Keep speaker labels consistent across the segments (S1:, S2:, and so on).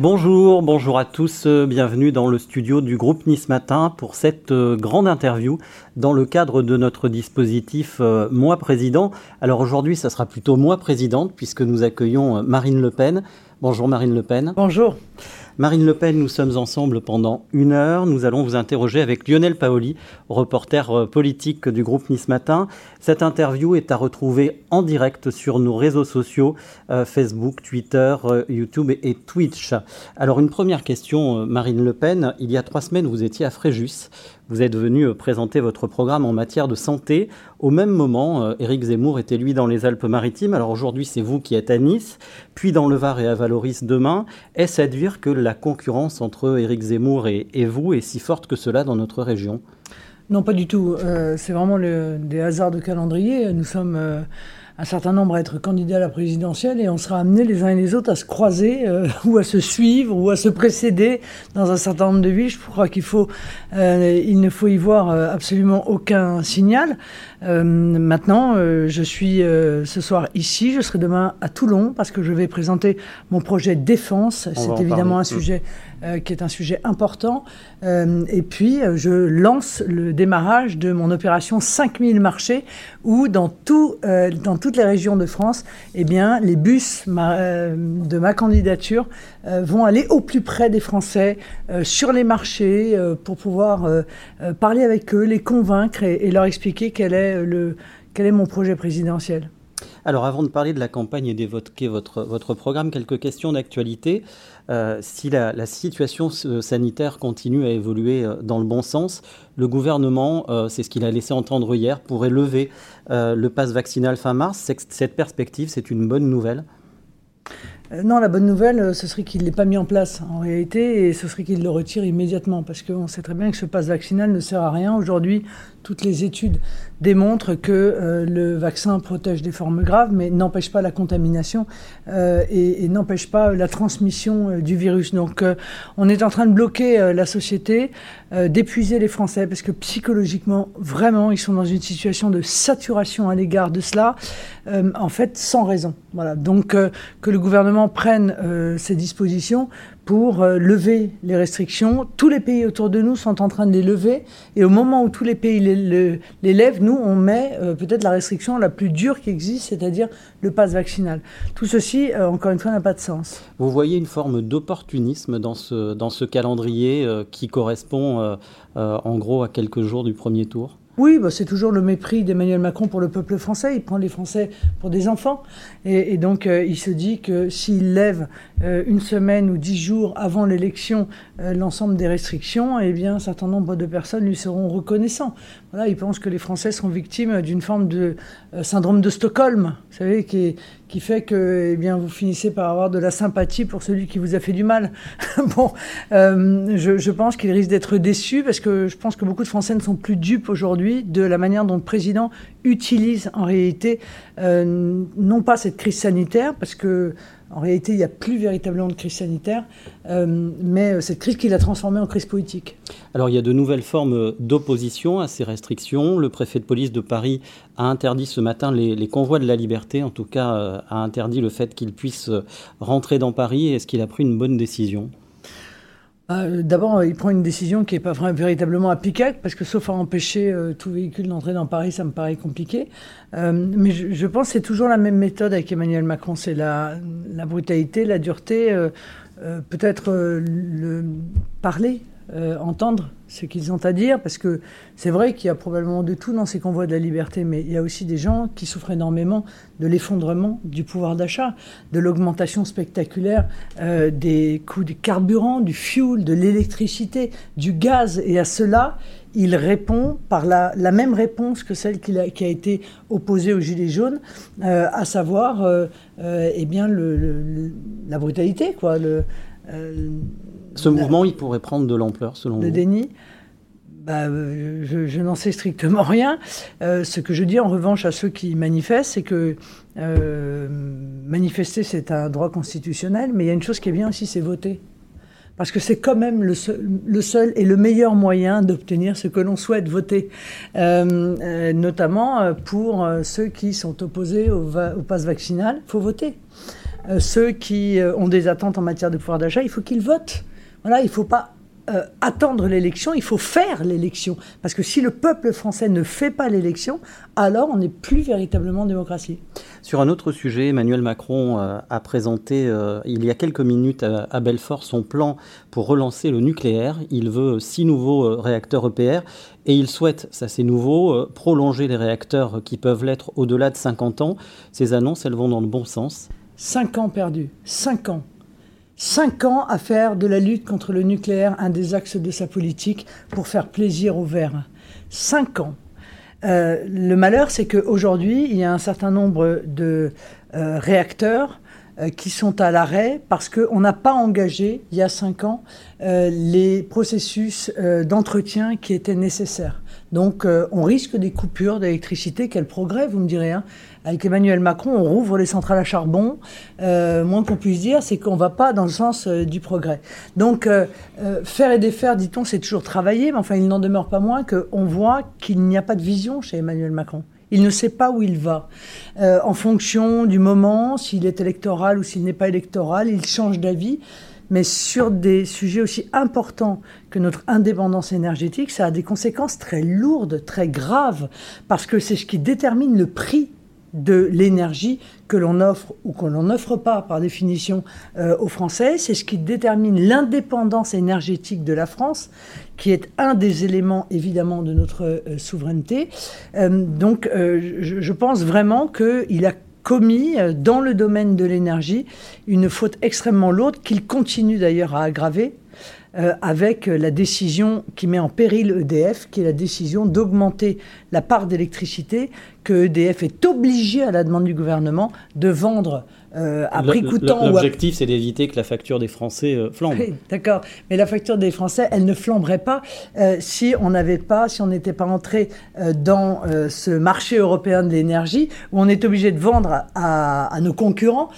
S1: Bonjour, bonjour à tous, euh, bienvenue dans le studio du groupe Nice Matin pour cette euh, grande interview dans le cadre de notre dispositif euh, Moi Président. Alors aujourd'hui, ça sera plutôt Moi Présidente puisque nous accueillons Marine Le Pen. Bonjour Marine Le Pen.
S2: Bonjour.
S1: Marine Le Pen, nous sommes ensemble pendant une heure. Nous allons vous interroger avec Lionel Paoli, reporter euh, politique du groupe Nice Matin. Cette interview est à retrouver en direct sur nos réseaux sociaux, euh, Facebook, Twitter, euh, YouTube et, Twitch. Alors une première question, Marine Le Pen. Il y a trois semaines, vous étiez à Fréjus. Vous êtes venu euh, présenter votre programme en matière de santé. Au même moment, euh, Éric Zemmour était lui dans les Alpes-Maritimes. Alors aujourd'hui, c'est vous qui êtes à Nice, puis dans le Var et à Valoris demain. Est-ce à dire que la concurrence entre Éric Zemmour et, vous est si forte que cela dans notre région?
S2: Non, pas du tout. Euh, c'est vraiment des hasards de calendrier. Nous sommes un certain nombre à être candidats à la présidentielle et on sera amenés les uns et les autres à se croiser euh, ou à se suivre ou à se précéder dans un certain nombre de villes. Je crois qu'il faut, euh, il ne faut y voir euh, absolument aucun signal. maintenant, je suis ce soir ici, je serai demain à Toulon parce que je vais présenter mon projet défense. C'est évidemment un sujet euh, qui est un sujet important. Euh, et puis, euh, je lance le démarrage de mon opération 5000 marchés, où dans, tout, dans toutes les régions de France, eh bien, les bus de ma candidature vont aller au plus près des Français, sur les marchés, pour pouvoir parler avec eux, les convaincre et, leur expliquer quel est, le, quel est mon projet présidentiel.
S1: Alors avant de parler de la campagne et d'évoquer votre, votre programme, quelques questions d'actualité. Euh, si la, situation sanitaire continue à évoluer euh, dans le bon sens, le gouvernement, euh, c'est ce qu'il a laissé entendre hier, pourrait lever le pass vaccinal fin mars. Cette perspective, c'est une bonne nouvelle?
S2: Non, la bonne nouvelle, ce serait qu'il ne l'ait pas mis en place en réalité, et ce serait qu'il le retire immédiatement, parce qu'on sait très bien que ce pass vaccinal ne sert à rien. Aujourd'hui, toutes les études démontrent que euh, le vaccin protège des formes graves, mais n'empêche pas la contamination euh, et, n'empêche pas la transmission euh, du virus. Donc on est en train de bloquer la société, d'épuiser les Français, parce que psychologiquement, vraiment, ils sont dans une situation de saturation à l'égard de cela, en fait, sans raison. Voilà. Donc que le gouvernement prenne ces dispositions pour euh, lever les restrictions. Tous les pays autour de nous sont en train de les lever. Et au moment où tous les pays les, lèvent, nous, on met euh, peut-être la restriction la plus dure qui existe, c'est-à-dire le pass vaccinal. Tout ceci, euh, encore une fois, n'a pas de sens.
S1: Vous voyez une forme d'opportunisme dans ce, dans ce calendrier qui correspond en gros à quelques jours du premier tour?
S2: Oui, bah, c'est toujours le mépris d'Emmanuel Macron pour le peuple français. Il prend les Français pour des enfants. Et, donc, euh, il se dit que s'il lève euh, une semaine ou dix jours avant l'élection euh, l'ensemble des restrictions, eh un certain nombre de personnes lui seront reconnaissants. Voilà, il pense que les Français sont victimes d'une forme de syndrome de Stockholm, vous savez, qui, qui fait que eh bien, vous finissez par avoir de la sympathie pour celui qui vous a fait du mal. bon, euh, je, je, pense qu'il risque d'être déçu parce que je pense que beaucoup de Français ne sont plus dupes aujourd'hui de la manière dont le président utilise en réalité euh, non pas cette crise sanitaire, parce que en réalité, il n'y a plus véritablement de crise sanitaire, euh, mais euh, cette crise qui l'a transformée en crise politique.
S1: Alors, il y a de nouvelles formes d'opposition à ces restrictions. Le préfet de police de Paris a interdit ce matin les, convois de la liberté, en tout cas, a interdit le fait qu'ils puissent rentrer dans Paris. Est-ce qu'il a pris une bonne décision?
S2: Euh, d'abord, il prend une décision qui n'est pas véritablement applicable, parce que sauf à empêcher euh, tout véhicule d'entrer dans Paris, ça me paraît compliqué. Euh, mais je, pense que c'est toujours la même méthode avec Emmanuel Macron, c'est la, la, brutalité, la dureté, peut-être le parler, euh, entendre ce qu'ils ont à dire, parce que c'est vrai qu'il y a probablement de tout dans ces convois de la liberté, mais il y a aussi des gens qui souffrent énormément de l'effondrement du pouvoir d'achat, de l'augmentation spectaculaire euh, des coûts du carburant, du fuel, de l'électricité, du gaz, et à cela, il répond par la, même réponse que celle qui a, été opposée aux Gilets jaunes, euh, à savoir eh bien, la brutalité, quoi.
S1: Ce mouvement, il pourrait prendre de l'ampleur, selon vous
S2: Le déni bah, euh, je, n'en sais strictement rien. Euh, ce que je dis en revanche à ceux qui manifestent, c'est que euh, manifester, c'est un droit constitutionnel, mais il y a une chose qui est bien aussi, c'est voter. Parce que c'est quand même le seul, et le meilleur moyen d'obtenir ce que l'on souhaite voter, notamment pour ceux qui sont opposés au, au pass vaccinal, il faut voter. ceux qui ont des attentes en matière de pouvoir d'achat, il faut qu'ils votent. Voilà, il ne faut pas euh, attendre l'élection, il faut faire l'élection. Parce que si le peuple français ne fait pas l'élection, alors on n'est plus véritablement en démocratie.
S1: Sur un autre sujet, Emmanuel Macron euh, a présenté euh, il y a quelques minutes à, Belfort son plan pour relancer le nucléaire. Il veut six nouveaux réacteurs EPR et il souhaite, ça c'est nouveau, prolonger les réacteurs qui peuvent l'être au-delà de 50 ans. Ces annonces, elles vont dans le bon sens.
S2: Cinq ans perdus, cinq ans cinq ans à faire de la lutte contre le nucléaire un des axes de sa politique pour faire plaisir aux Verts. Cinq ans. Euh, le malheur, c'est qu'aujourd'hui, il y a un certain nombre de euh, réacteurs euh, qui sont à l'arrêt parce qu'on n'a pas engagé, il y a cinq ans, les processus d'entretien qui étaient nécessaires. Donc on risque des coupures d'électricité. Quel progrès, vous me direz. Hein avec Emmanuel Macron, on rouvre les centrales à charbon. Euh, moins qu'on puisse dire, c'est qu'on ne va pas dans le sens euh, du progrès. Donc, euh, faire et défaire, dit-on, c'est toujours travailler, mais enfin, il n'en demeure pas moins qu'on voit qu'il n'y a pas de vision chez Emmanuel Macron. Il ne sait pas où il va. en fonction du moment, s'il est électoral ou s'il n'est pas électoral, il change d'avis. Mais sur des sujets aussi importants que notre indépendance énergétique, ça a des conséquences très lourdes, très graves, parce que c'est ce qui détermine le prix de l'énergie que l'on offre ou que l'on n'offre pas par définition euh, aux Français. C'est ce qui détermine l'indépendance énergétique de la France, qui est un des éléments évidemment de notre euh, souveraineté. Euh, donc je, je, pense vraiment qu'il a commis dans le domaine de l'énergie une faute extrêmement lourde qu'il continue d'ailleurs à aggraver euh, avec la décision qui met en péril EDF, qui est la décision d'augmenter la part d'électricité que EDF est obligé, à la demande du gouvernement, de vendre euh, à prix coûtant.
S1: L'objectif, c'est d'éviter que la facture des Français euh, flambe.
S2: D'accord, mais la facture des Français, elle ne flamberait pas si on n'avait pas, si on n'était pas entré dans ce marché européen de l'énergie où on est obligé de vendre à, à nos concurrents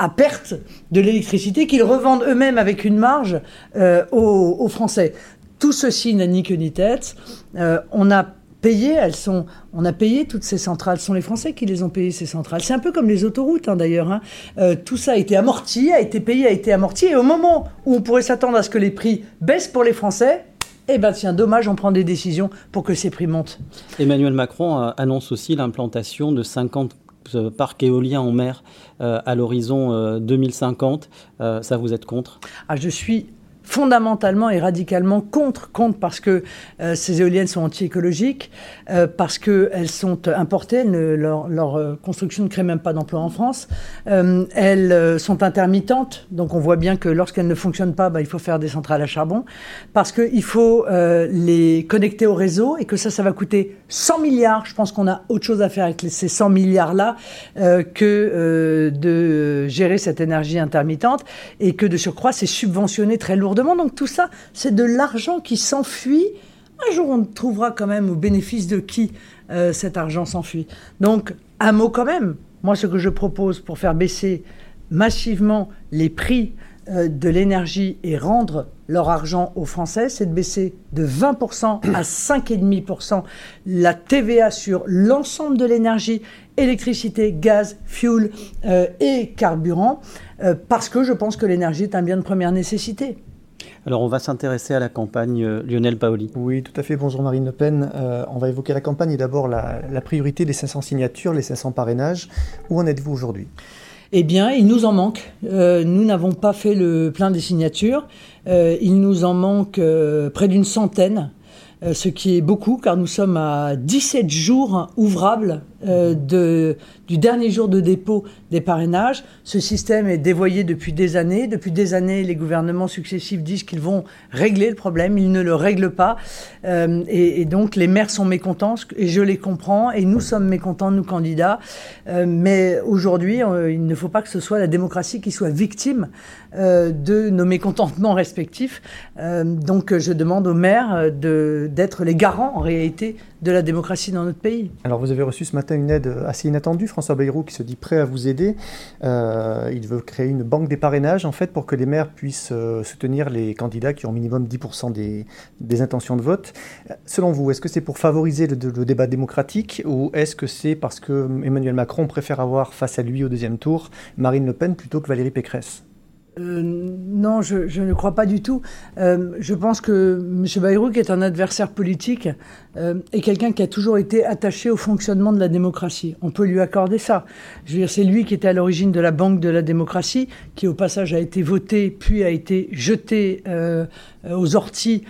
S2: à perte de l'électricité qu'ils revendent eux-mêmes avec une marge euh, aux, Français. Tout ceci n'a ni queue ni tête. Euh, on a payé, elles sont, on a payé toutes ces centrales. Ce sont les Français qui les ont payées, ces centrales. C'est un peu comme les autoroutes, hein, d'ailleurs. Hein. Euh, tout ça a été amorti, a été payé, a été amorti. Et au moment où on pourrait s'attendre à ce que les prix baissent pour les Français, eh bien tiens, dommage, on prend des décisions pour que ces prix montent.
S1: Emmanuel Macron annonce aussi l'implantation de 50 parc éolien en mer euh, à l'horizon 2050. Euh, euh, ça, vous êtes contre?
S2: Ah, Je suis fondamentalement et radicalement contre, contre parce que euh, ces éoliennes sont anti-écologiques, euh, parce qu'elles sont importées, leur, leur, euh, construction ne crée même pas d'emploi en France, elles sont intermittentes, donc on voit bien que lorsqu'elles ne fonctionnent pas, bah, il faut faire des centrales à charbon, parce qu'il faut les connecter au réseau et que ça, ça va coûter 100 milliards. Je pense qu'on a autre chose à faire avec ces 100 milliards-là que de gérer cette énergie intermittente et que de surcroît, c'est subventionné très lourdement donc tout ça, c'est de l'argent qui s'enfuit. Un jour, on trouvera quand même au bénéfice de qui euh, cet argent s'enfuit. Donc, un mot quand même. Moi, ce que je propose pour faire baisser massivement les prix euh, de l'énergie et rendre leur argent aux Français, c'est de baisser de 20% à 5,5% la TVA sur l'ensemble de l'énergie, électricité, gaz, fuel euh, et carburant, parce que je pense que l'énergie est un bien de première nécessité.
S1: Alors on va s'intéresser à la campagne euh, Lionel Paoli.
S3: Oui, tout à fait. Bonjour Marine Le Pen. Euh, on va évoquer la campagne et d'abord la, priorité des 500 signatures, les 500 parrainages. Où en êtes-vous aujourd'hui?
S2: Eh bien, il nous en manque. Euh, nous n'avons pas fait le plein des signatures. il nous en manque près d'une centaine, ce qui est beaucoup car nous sommes à 17 jours ouvrables de, du dernier jour de dépôt des parrainages. Ce système est dévoyé depuis des années. Depuis des années, les gouvernements successifs disent qu'ils vont régler le problème. Ils ne le règlent pas. Euh, et, donc, les maires sont mécontents, et je les comprends, et nous sommes mécontents, nous candidats. Euh, mais aujourd'hui, euh, il ne faut pas que ce soit la démocratie qui soit victime de nos mécontentements respectifs. donc, je demande aux maires d'être les garants, en réalité, de la démocratie dans notre pays.
S3: Alors, vous avez reçu ce matin une aide assez inattendue. François Bayrou qui se dit prêt à vous aider. Euh, il veut créer une banque des parrainages en fait pour que les maires puissent euh, soutenir les candidats qui ont minimum 10% des, des, intentions de vote. Selon vous, est-ce que c'est pour favoriser le, le débat démocratique ou est-ce que c'est parce que Emmanuel Macron préfère avoir face à lui au deuxième tour Marine Le Pen plutôt que Valérie Pécresse?
S2: Euh, non, je, ne crois pas du tout. Euh, je pense que M. Bayrou, qui est un adversaire politique, euh, est quelqu'un qui a toujours été attaché au fonctionnement de la démocratie. On peut lui accorder ça. Je veux dire, c'est lui qui était à l'origine de la Banque de la démocratie, qui au passage a été votée puis a été jetée aux orties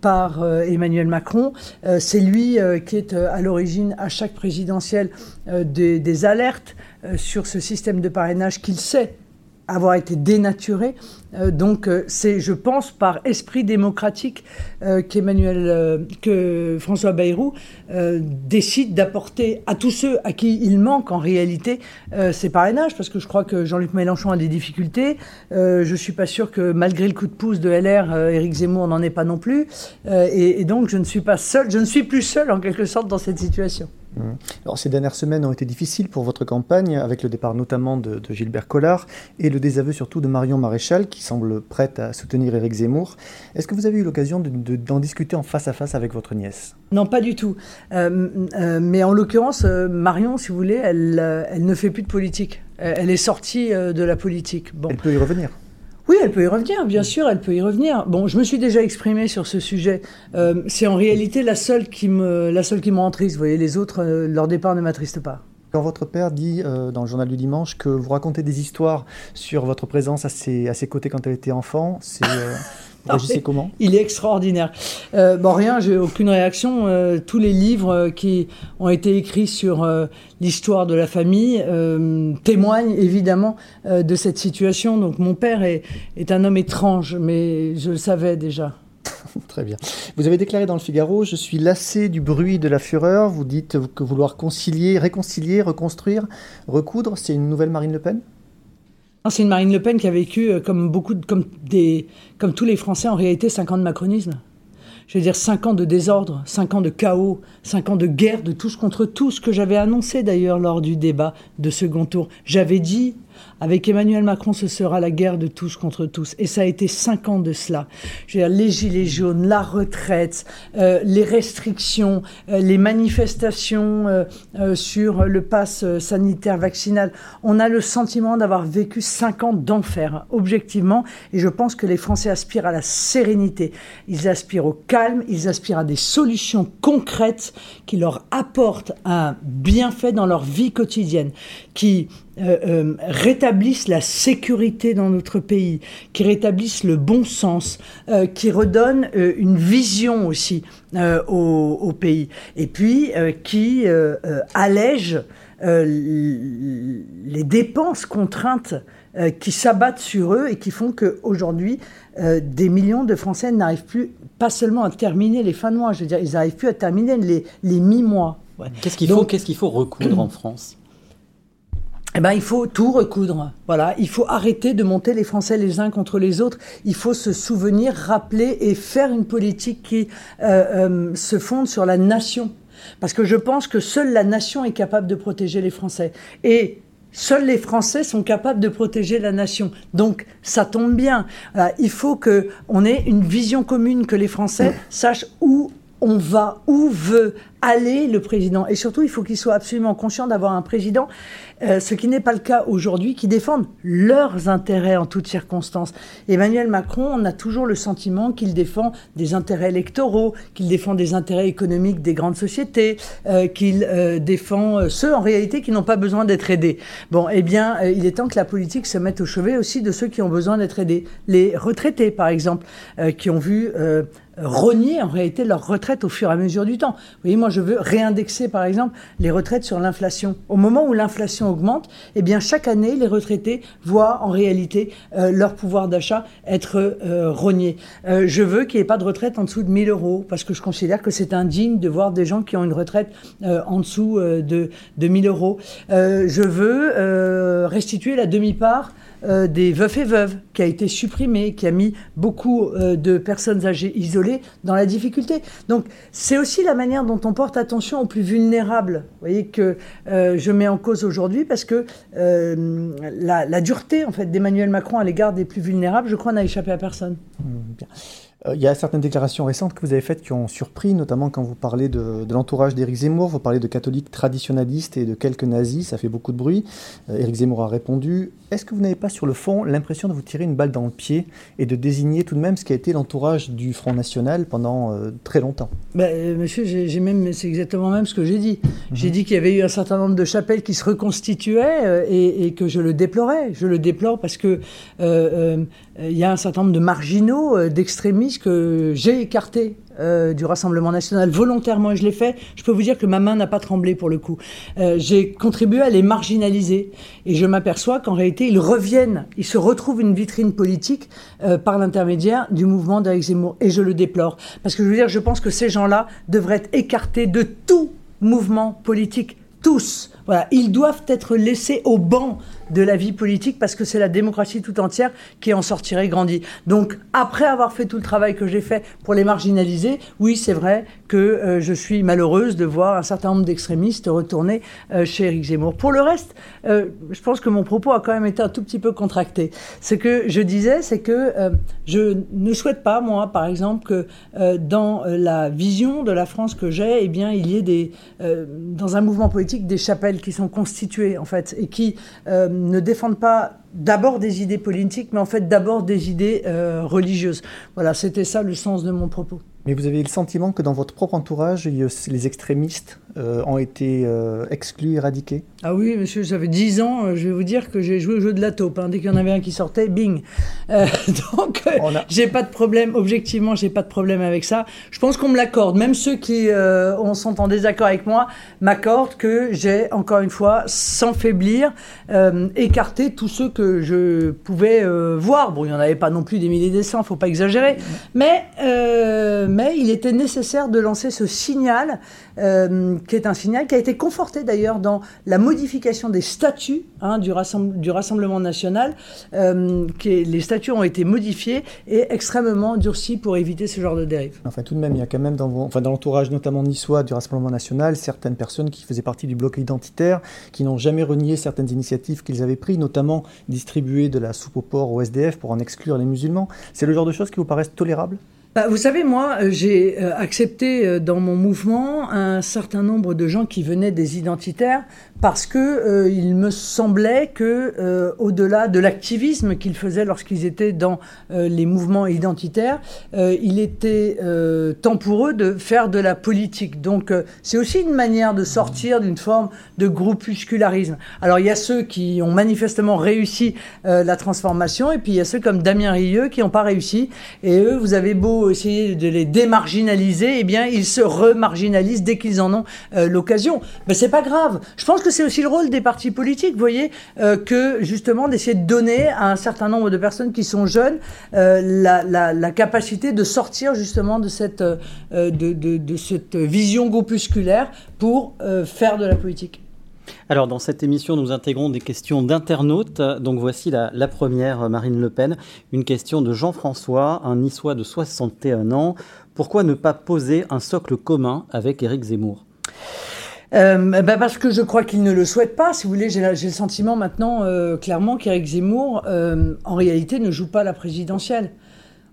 S2: par Emmanuel Macron. c'est lui qui est à l'origine à chaque présidentielle des alertes sur ce système de parrainage qu'il sait avoir été dénaturé. Euh, donc euh, c'est, je pense, par esprit démocratique euh, qu'Emmanuel, que François Bayrou décide d'apporter à tous ceux à qui il manque en réalité ces parrainages, parce que je crois que Jean-Luc Mélenchon a des difficultés. je suis pas sûr que malgré le coup de pouce de LR, Éric Zemmour n'en est pas non plus. Et, et, donc je ne suis pas seul, je ne suis plus seul en quelque sorte dans cette situation.
S3: Mmh. Alors, ces dernières semaines ont été difficiles pour votre campagne, avec le départ notamment de, Gilbert Collard et le désaveu surtout de Marion Maréchal, qui semble prête à soutenir Éric Zemmour. Est-ce que vous avez eu l'occasion d'en discuter en face à face avec votre nièce?
S2: Non, pas du tout. Euh, euh, mais en l'occurrence, euh, Marion, si vous voulez, elle, elle ne fait plus de politique. Elle est sortie de la politique.
S3: Bon. Elle peut y revenir.
S2: Oui, elle peut y revenir, bien sûr, elle peut y revenir. Bon, je me suis déjà exprimé sur ce sujet. Euh, c'est en réalité la seule qui me, la seule qui. Vous voyez, les autres, euh, leur départ ne m'attriste pas.
S3: Quand votre père dit euh, dans le journal du dimanche que vous racontez des histoires sur votre présence à ses, à ses côtés quand elle était enfant, c'est comment
S2: Il est extraordinaire. Euh, bon, rien, j'ai aucune réaction. Euh, tous les livres euh, qui ont été écrits sur l'histoire de la famille témoignent évidemment de cette situation. Donc mon père est, est un homme étrange, mais je le savais déjà.
S3: Très bien. Vous avez déclaré dans le Figaro Je suis lassé du bruit de la fureur. Vous dites que vouloir concilier, réconcilier, reconstruire, recoudre, c'est une nouvelle Marine Le Pen?
S2: C'est une Marine Le Pen qui a vécu, euh, comme, tous les Français, en réalité, cinq ans de macronisme. Je veux dire, cinq ans de désordre, cinq ans de chaos, cinq ans de guerre de tous contre tous, que j'avais annoncé d'ailleurs lors du débat de second tour. J'avais dit avec Emmanuel Macron, ce sera la guerre de tous contre tous. Et ça a été cinq ans de cela. Je veux dire, les gilets jaunes, la retraite, euh, les restrictions, euh, les manifestations euh, sur le pass sanitaire vaccinal. On a le sentiment d'avoir vécu cinq ans d'enfer, objectivement. Et je pense que les Français aspirent à la sérénité. Ils aspirent au calme, ils aspirent à des solutions concrètes qui leur apportent un bienfait dans leur vie quotidienne, qui euh, euh, rétablissent la sécurité dans notre pays, qui rétablissent le bon sens, euh, qui redonnent une vision aussi au, pays, et puis qui allègent les dépenses contraintes qui s'abattent sur eux et qui font qu'aujourd'hui, des millions de Français n'arrivent plus, pas seulement à terminer les fins de mois, je veux dire, ils n'arrivent plus à terminer les, les mi-mois.
S1: Qu'est-ce qu'il faut, qu'est-ce qu'il faut recoudre en France?
S2: Eh ben, il faut tout recoudre. Voilà, il faut arrêter de monter les Français les uns contre les autres. Il faut se souvenir, rappeler et faire une politique qui euh, euh, se fonde sur la nation. Parce que je pense que seule la nation est capable de protéger les Français. Et Seuls les Français sont capables de protéger la nation. Donc, ça tombe bien. il faut que on ait une vision commune, que les Français sachent où on va, où veut aller le président. Et surtout, il faut qu'il soit absolument conscient d'avoir un président, euh, ce qui n'est pas le cas aujourd'hui, qui défende leurs intérêts en toutes circonstances. Emmanuel Macron, on a toujours le sentiment qu'il défend des intérêts électoraux, qu'il défend des intérêts économiques des grandes sociétés, euh, qu'il euh, défend ceux en réalité qui n'ont pas besoin d'être aidés. Bon, eh bien, il est temps que la politique se mette au chevet aussi de ceux qui ont besoin d'être aidés. Les retraités, par exemple, qui ont vu renier en réalité leur retraite au fur et à mesure du temps. Vous voyez, moi je veux réindexer par exemple les retraites sur l'inflation. Au moment où l'inflation augmente, eh bien chaque année les retraités voient en réalité euh, leur pouvoir d'achat être euh, rogné. Euh, je veux qu'il n'y ait pas de retraite en dessous de 1000 euros parce que je considère que c'est indigne de voir des gens qui ont une retraite en dessous de, de 1000 euros. je veux restituer la demi-part des veufs et veuves, qui a été supprimé, qui a mis beaucoup de personnes âgées isolées dans la difficulté. Donc c'est aussi la manière dont on porte attention aux plus vulnérables. Vous voyez que je mets en cause aujourd'hui parce que la, la, dureté en fait d'Emmanuel Macron à l'égard des plus vulnérables, je crois, n'a échappé à personne.
S3: Mmh. Euh, il y a certaines déclarations récentes que vous avez faites qui ont surpris, notamment quand vous parlez de, l'entourage d'Éric Zemmour, vous parlez de catholiques traditionnalistes et de quelques nazis, ça fait beaucoup de bruit. Euh, Éric Zemmour a répondu. Est-ce que vous n'avez pas sur le fond l'impression de vous tirer une balle dans le pied et de désigner tout de même ce qui a été l'entourage du Front National pendant euh, très longtemps?
S2: Ben, Monsieur, j'ai même, c'est exactement même ce que j'ai dit. J'ai mhm. dit qu'il y avait eu un certain nombre de chapelles qui se reconstituaient et, et, que je le déplorais. Je le déplore parce que il y a un certain nombre de marginaux, d'extrémistes que j'ai écarté euh, du Rassemblement national. Volontairement et je l'ai fait, je peux vous dire que ma main n'a pas tremblé pour le coup. Euh, j'ai contribué à les marginaliser. Et je m'aperçois qu'en réalité ils reviennent, ils se retrouvent une vitrine politique euh, par l'intermédiaire du mouvement d'Éric Zemmour. Et je le déplore. Parce que je veux dire, je pense que ces gens-là devraient être écartés de tout mouvement politique, tous. Voilà, ils doivent être laissés au banc de la vie politique parce que c'est la démocratie tout entière qui en sortirait grandie. Donc, après avoir fait tout le travail que j'ai fait pour les marginaliser, oui, c'est vrai que euh, je suis malheureuse de voir un certain nombre d'extrémistes retourner euh, chez Éric Zemmour. Pour le reste, euh, je pense que mon propos a quand même été un tout petit peu contracté. Ce que je disais, c'est que je ne souhaite pas, moi, par exemple, que dans la vision de la France que j'ai, eh bien, il y ait des, dans un mouvement politique des chapelles qui sont constituées, en fait, et qui ne défendent pas d'abord des idées politiques, mais en fait d'abord des idées euh, religieuses. Voilà, c'était ça le sens de mon propos.
S3: Mais vous avez le sentiment que dans votre propre entourage, les extrémistes euh, ont été euh, exclus, éradiqués?
S2: Ah oui, monsieur, j'avais 10 ans, je vais vous dire que j'ai joué au jeu de la taupe. Hein. Dès qu'il y en avait un qui sortait, bing Donc, j'ai pas de problème, objectivement, j'ai pas de problème avec ça. Je pense qu'on me l'accorde. Même ceux qui sont en désaccord avec moi m'accordent que j'ai, encore une fois, sans faiblir, écarté tous ceux que je pouvais euh, voir. Bon, il n'y en avait pas non plus des milliers des cents, faut pas exagérer. Mais, euh, mais il était nécessaire de lancer ce signal, euh, qui est un signal qui a été conforté d'ailleurs dans la modification des statuts hein, du, Rassemblement national. Qui les statuts ont été modifiés et extrêmement durcis pour éviter ce genre de dérive.
S3: Enfin, tout de même, il y a quand même dans l'entourage notamment niçois du Rassemblement national certaines personnes qui faisaient partie du bloc identitaire, qui n'ont jamais renié certaines initiatives qu'ils avaient prises, notamment distribuer de la soupe au porc au SDF pour en exclure les musulmans C'est le genre de choses qui vous paraissent tolérables?
S2: Bah, vous savez, moi, euh, j'ai euh, accepté euh, dans mon mouvement un certain nombre de gens qui venaient des identitaires parce que il me semblait que, au-delà de l'activisme qu'ils faisaient lorsqu'ils étaient dans les mouvements identitaires, il était temps pour eux de faire de la politique. Donc, c'est aussi une manière de sortir d'une forme de groupuscularisme. Alors, il y a ceux qui ont manifestement réussi la transformation, et puis il y a ceux comme Damien Rieu qui n'ont pas réussi. Et eux, vous avez beau essayer de les démarginaliser, eh bien, ils se remarginalisent dès qu'ils en ont euh, l'occasion. Mais c'est pas grave. Je pense que c'est aussi le rôle des partis politiques, vous voyez, euh, que justement d'essayer de donner à un certain nombre de personnes qui sont jeunes euh, la, capacité de sortir justement de cette, de, de, cette vision groupusculaire pour faire de la politique.
S1: Alors, dans cette émission, nous intégrons des questions d'internautes. Donc, voici la, première, Marine Le Pen. Une question de Jean-François, un niçois de 61 ans. Pourquoi ne pas poser un socle commun avec Éric Zemmour?
S2: Euh, bah, parce que je crois qu'il ne le souhaite pas. Si vous voulez, j'ai le sentiment maintenant, euh, clairement, qu'Éric Zemmour, euh, en réalité, ne joue pas la présidentielle.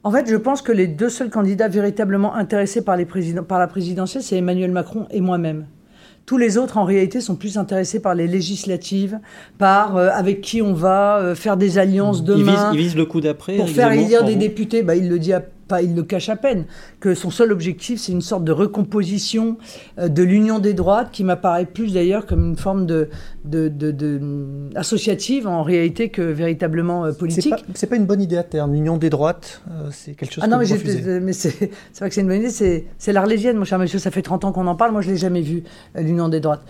S2: En fait, je pense que les deux seuls candidats véritablement intéressés par, les par la présidentielle, c'est Emmanuel Macron et moi-même. Tous les autres, en réalité, sont plus intéressés par les législatives, par euh, avec qui on va euh, faire des alliances demain.
S1: Ils visent, le coup d'après.
S2: Pour faire élire des députés, bah, il le dit à il le cache à peine, que son seul objectif, c'est une sorte de recomposition euh, de l'union des droites, qui m'apparaît plus d'ailleurs comme une forme de, de, associative en réalité que véritablement euh, politique.
S3: C'est pas, pas une bonne idée à terme. L'union des droites, euh, c'est quelque chose
S2: ah non,
S3: que
S2: mais, mais c'est vrai que c'est une bonne idée. C'est l'Arlésienne, mon cher monsieur. Ça fait 30 ans qu'on en parle. Moi, je l'ai jamais vu, l'union des droites.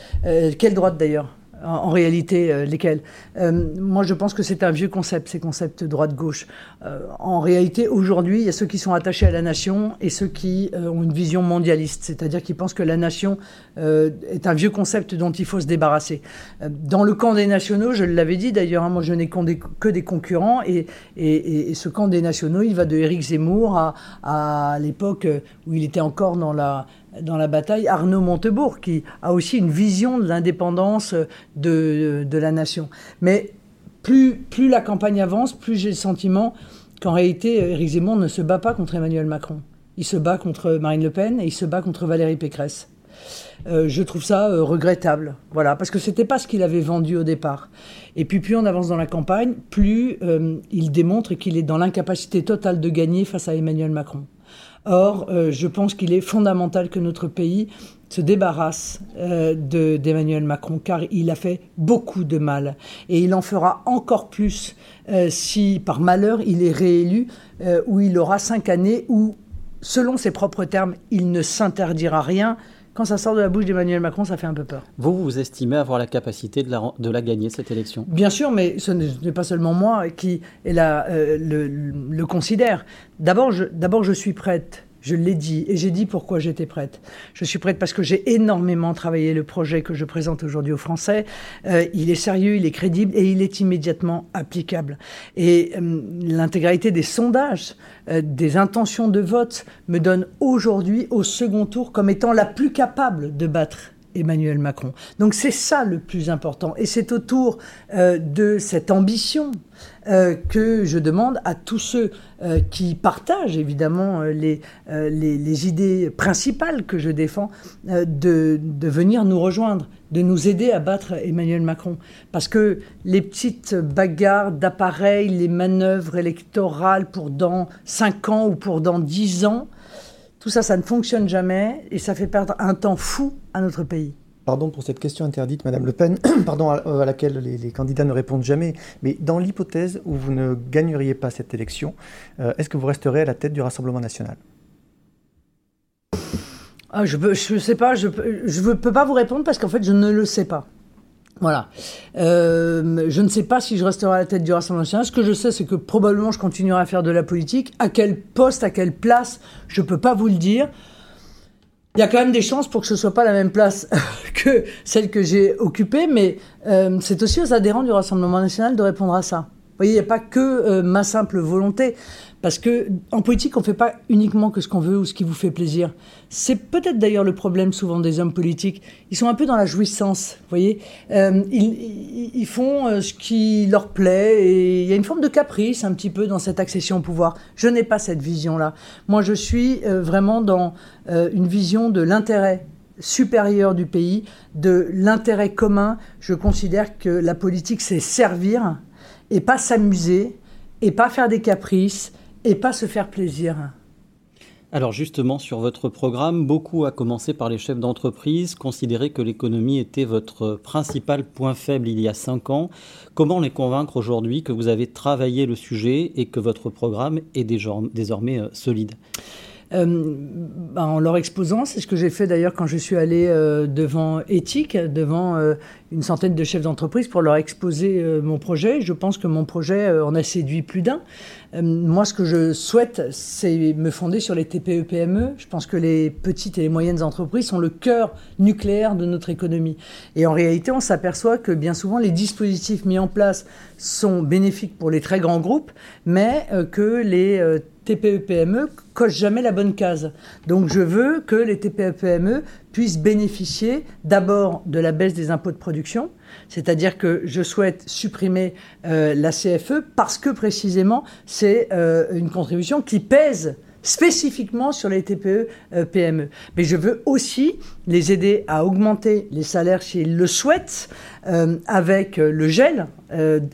S2: quelle droite d'ailleurs? En, réalité, euh, lesquels euh, Moi, je pense que c'est un vieux concept, ces concepts droite-gauche. Euh, en réalité, aujourd'hui, il y a ceux qui sont attachés à la nation et ceux qui ont une vision mondialiste, c'est-à-dire qui pensent que la nation est un vieux concept dont il faut se débarrasser. dans le camp des nationaux, je l'avais dit d'ailleurs, hein, moi je n'ai que des concurrents et, ce camp des nationaux, il va de Éric Zemmour à l'époque où il était encore dans la dans la bataille Arnaud Montebourg, qui a aussi une vision de l'indépendance de, de, la nation. Mais plus, plus la campagne avance, plus j'ai le sentiment qu'en réalité, Éric Zemmour ne se bat pas contre Emmanuel Macron. Il se bat contre Marine Le Pen et il se bat contre Valérie Pécresse. Euh, je trouve ça euh, regrettable, voilà, parce que c'était pas ce qu'il avait vendu au départ. Et puis plus on avance dans la campagne, plus euh, il démontre qu'il est dans l'incapacité totale de gagner face à Emmanuel Macron. Or, euh, je pense qu'il est fondamental que notre pays se débarrasse euh, d'Emmanuel Macron, car il a fait beaucoup de mal. Et il en fera encore plus euh, si, par malheur, il est réélu, où il aura cinq années où, selon ses propres termes, il ne s'interdira rien, quand ça sort de la bouche d'Emmanuel Macron, ça fait un peu peur.
S1: Vous, vous estimez avoir la capacité de la, de la gagner, cette élection?
S2: Bien sûr, mais ce n'est pas seulement moi qui est la, euh, le, le, considère. D'abord je, je suis prête je l'ai dit et j'ai dit pourquoi j'étais prête. Je suis prête parce que j'ai énormément travaillé le projet que je présente aujourd'hui aux Français. Euh, il est sérieux, il est crédible et il est immédiatement applicable. Et euh, l'intégralité des sondages, euh, des intentions de vote me donne aujourd'hui au second tour comme étant la plus capable de battre Emmanuel Macron. Donc c'est ça le plus important. Et c'est autour de cette ambition euh, que je demande à tous ceux euh, qui partagent évidemment les, les, idées principales que je défends de, de, venir nous rejoindre, de nous aider à battre Emmanuel Macron. Parce que les petites bagarres d'appareils, les manœuvres électorales pour dans 5 ans ou pour dans 10 ans, tout ça, ça ne fonctionne jamais et ça fait perdre un temps fou à notre pays.
S3: Pardon pour cette question interdite, Madame Le Pen, pardon, à, laquelle les, candidats ne répondent jamais. Mais dans l'hypothèse où vous ne gagneriez pas cette élection, euh, est-ce que vous resterez à la tête du Rassemblement national?
S2: Ah, Je ne sais pas, je ne peux pas vous répondre parce qu'en fait, je ne le sais pas. Voilà. Euh, je ne sais pas si je resterai à la tête du Rassemblement national. Ce que je sais, c'est que probablement je continuerai à faire de la politique. À quel poste, à quelle place, je ne peux pas vous le dire. Il y a quand même des chances pour que ce soit pas la même place que celle que j'ai occupée, mais euh, c'est aussi aux adhérents du Rassemblement national de répondre à ça. Vous voyez, il n'y a pas que euh, ma simple volonté. Parce que en politique, on ne fait pas uniquement que ce qu'on veut ou ce qui vous fait plaisir. C'est peut-être d'ailleurs le problème souvent des hommes politiques. Ils sont un peu dans la jouissance, vous voyez. Euh, ils, ils, font euh, ce qui leur plaît et il y a une forme de caprice un petit peu dans cette accession au pouvoir. Je n'ai pas cette vision-là. Moi, je suis euh, vraiment dans une vision de l'intérêt supérieur du pays, de l'intérêt commun. Je considère que la politique, c'est servir et pas s'amuser et pas faire des caprices et pas se faire plaisir.
S1: Alors justement, sur votre programme, beaucoup a commencé par les chefs d'entreprise, considérer que l'économie était votre principal point faible il y a cinq ans. Comment les convaincre aujourd'hui que vous avez travaillé le sujet et que votre programme est désormais euh, solide?
S2: Euh, ben, en leur exposant. C'est ce que j'ai fait d'ailleurs quand je suis allé euh, devant Éthique, devant euh, une centaine de chefs d'entreprise pour leur exposer mon projet. Je pense que mon projet en a séduit plus d'un. moi, ce que je souhaite, c'est me fonder sur les TPE-PME. E. Je pense que les petites et les moyennes entreprises sont le cœur nucléaire de notre économie. Et en réalité, on s'aperçoit que bien souvent, les dispositifs mis en place sont bénéfiques pour les très grands groupes, mais que les TPE-PME coche jamais la bonne case. Donc je veux que les TPE-PME puissent bénéficier d'abord de la baisse des impôts de production, c'est-à-dire que je souhaite supprimer euh, la CFE parce que précisément c'est euh, une contribution qui pèse spécifiquement sur les TPE-PME. Mais je veux aussi les aider à augmenter les salaires s'ils le souhaitent, euh, avec le gel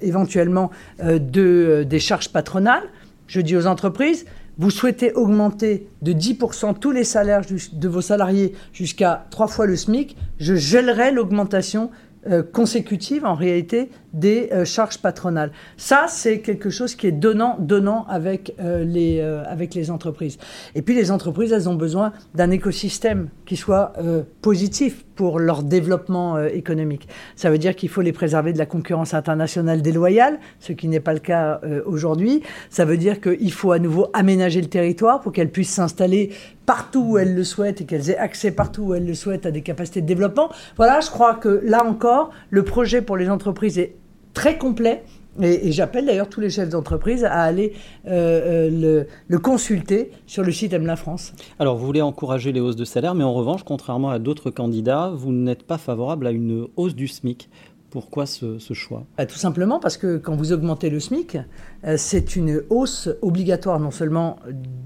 S2: éventuellement de, des charges patronales je dis aux entreprises, vous souhaitez augmenter de 10% tous les salaires de vos salariés jusqu'à trois fois le SMIC, je gèlerai l'augmentation euh, consécutive en réalité des euh, charges patronales. Ça, c'est quelque chose qui est donnant, donnant avec, euh, les, avec les entreprises. Et puis les entreprises, elles ont besoin d'un écosystème qui soit positif pour leur développement économique. Ça veut dire qu'il faut les préserver de la concurrence internationale déloyale, ce qui n'est pas le cas aujourd'hui. Ça veut dire qu'il faut à nouveau aménager le territoire pour qu'elles puissent s'installer partout où elles le souhaitent et qu'elles aient accès partout où elles le souhaitent à des capacités de développement. Voilà, je crois que là encore, le projet pour les entreprises est très complet. Et, j'appelle d'ailleurs tous les chefs d'entreprise à aller euh, euh, le, consulter sur le site Emelin France.
S1: Alors, vous voulez encourager les hausses de salaire, mais en revanche, contrairement à d'autres candidats, vous n'êtes pas favorable à une hausse du SMIC. Pourquoi ce, choix?
S2: Bah, Tout simplement parce que quand vous augmentez le SMIC, euh, c'est une hausse obligatoire non seulement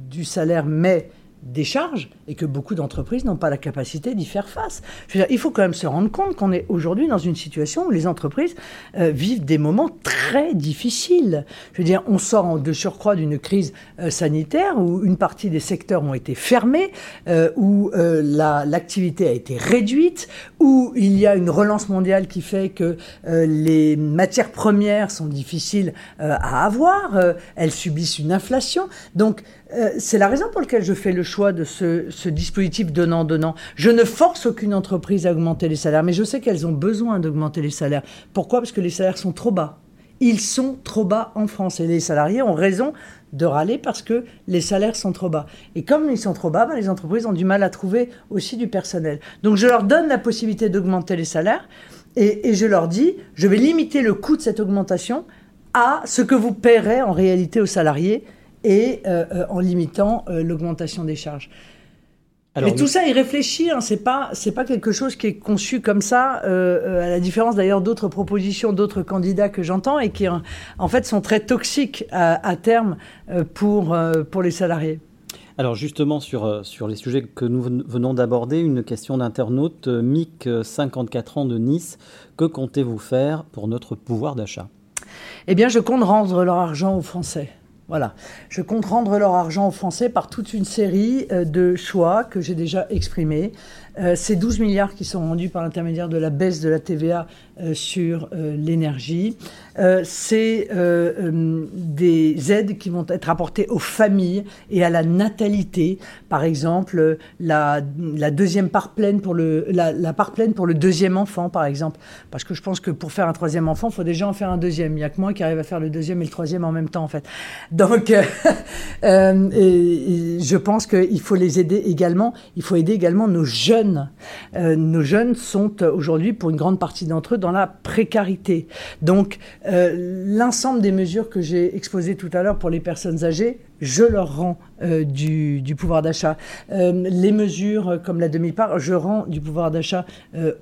S2: du salaire, mais des charges et que beaucoup d'entreprises n'ont pas la capacité d'y faire face. il faut quand même se rendre compte qu'on est aujourd'hui dans une situation où les entreprises euh, vivent des moments très difficiles. Je veux dire, on sort de surcroît d'une crise euh, sanitaire où une partie des secteurs ont été fermés, euh, où l'activité a été réduite, où il y a une relance mondiale qui fait que les matières premières sont difficiles à avoir, elles subissent une inflation. Donc, c'est la raison pour laquelle je fais le choix de ce ce dispositif donnant-donnant. Je ne force aucune entreprise à augmenter les salaires, mais je sais qu'elles ont besoin d'augmenter les salaires. Pourquoi? Parce que les salaires sont trop bas. Ils sont trop bas en France et les salariés ont raison de râler parce que les salaires sont trop bas. Et comme ils sont trop bas, ben, les entreprises ont du mal à trouver aussi du personnel. Donc je leur donne la possibilité d'augmenter les salaires et, et je leur dis, je vais limiter le coût de cette augmentation à ce que vous paierez en réalité aux salariés et euh, euh, en limitant euh, l'augmentation des charges. Mais tout ça, il réfléchit. Hein, c'est pas, c'est pas quelque chose qui est conçu comme ça, euh, à la différence d'ailleurs d'autres propositions, d'autres candidats que j'entends et qui, en fait, sont très toxiques à, terme euh, pour pour les salariés.
S1: Alors justement sur, sur les sujets que nous venons d'aborder, une question d'internaute, Mick, 54 ans de Nice, que comptez-vous faire pour notre pouvoir d'achat?
S2: Eh bien je compte rendre leur argent aux Français. Voilà. Je compte rendre leur argent aux Français par toute une série euh, de choix que j'ai déjà exprimés. Euh, ces 12 milliards qui sont rendus par l'intermédiaire de la baisse de la TVA euh, sur euh, l'énergie. c'est des aides qui vont être apportées aux familles et à la natalité. Par exemple, la, deuxième part pleine pour le, la, part pleine pour le deuxième enfant, par exemple. Parce que je pense que pour faire un troisième enfant, il faut déjà en faire un deuxième. Il n'y a que moi qui arrive à faire le deuxième et le troisième en même temps, en fait. Donc, je pense qu'il faut les aider également. Il faut aider également nos jeunes euh, nos jeunes sont euh, aujourd'hui, pour une grande partie d'entre eux, dans la précarité. Donc, euh, l'ensemble des mesures que j'ai exposées tout à l'heure pour les personnes âgées, je leur rends du, pouvoir d'achat. les mesures comme la demi-part, je rends du pouvoir d'achat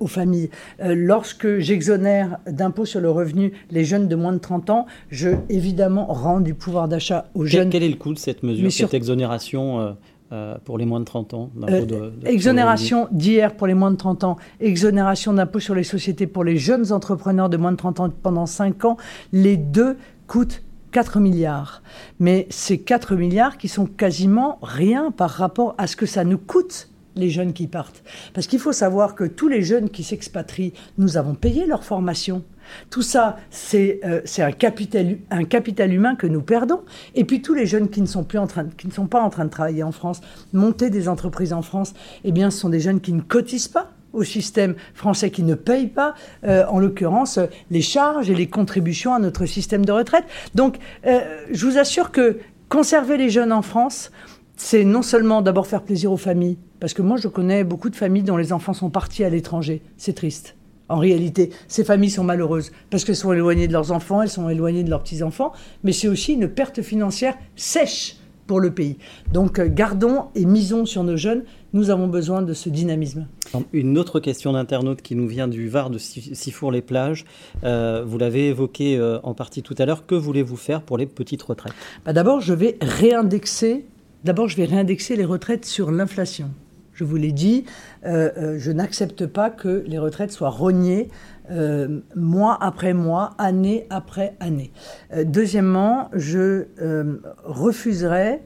S2: aux familles. lorsque j'exonère d'impôt sur le revenu les jeunes de moins de 30 ans, je évidemment rends du pouvoir d'achat aux jeunes.
S1: Quel est le coût de cette mesure, cette exonération euh, pour les moins de 30 ans
S2: euh, Exonération d'hier pour les moins de 30 ans, exonération d'impôt sur les sociétés pour les jeunes entrepreneurs de moins de 30 ans pendant 5 ans. Les deux coûtent 4 milliards. Mais ces 4 milliards qui sont quasiment rien par rapport à ce que ça nous coûte les jeunes qui partent. Parce qu'il faut savoir que tous les jeunes qui s'expatrient, nous avons payé leur formation. Tout ça, c'est euh, un, capital, un capital humain que nous perdons. Et puis tous les jeunes qui ne sont, plus en train, qui ne sont pas en train de travailler en France, monter des entreprises en France, eh bien, ce sont des jeunes qui ne cotisent pas au système français qui ne payent pas, euh, en l'occurrence, les charges et les contributions à notre système de retraite. Donc, euh, je vous assure que conserver les jeunes en France, c'est non seulement d'abord faire plaisir aux familles, parce que moi je connais beaucoup de familles dont les enfants sont partis à l'étranger, c'est triste. En réalité, ces familles sont malheureuses parce qu'elles sont éloignées de leurs enfants, elles sont éloignées de leurs petits-enfants, mais c'est aussi une perte financière sèche pour le pays. Donc euh, gardons et misons sur nos jeunes, nous avons besoin de ce dynamisme.
S1: Une autre question d'internaute qui nous vient du Var de Sifour-les-Plages. Euh, vous l'avez évoqué euh, en partie tout à l'heure. Que voulez-vous faire pour les petites retraites?
S2: Bah, D'abord, je vais réindexer. D'abord, je vais réindexer les retraites sur l'inflation. Je vous l'ai dit, euh, euh, je n'accepte pas que les retraites soient rognées euh, mois après mois, année après année. deuxièmement, je refuserai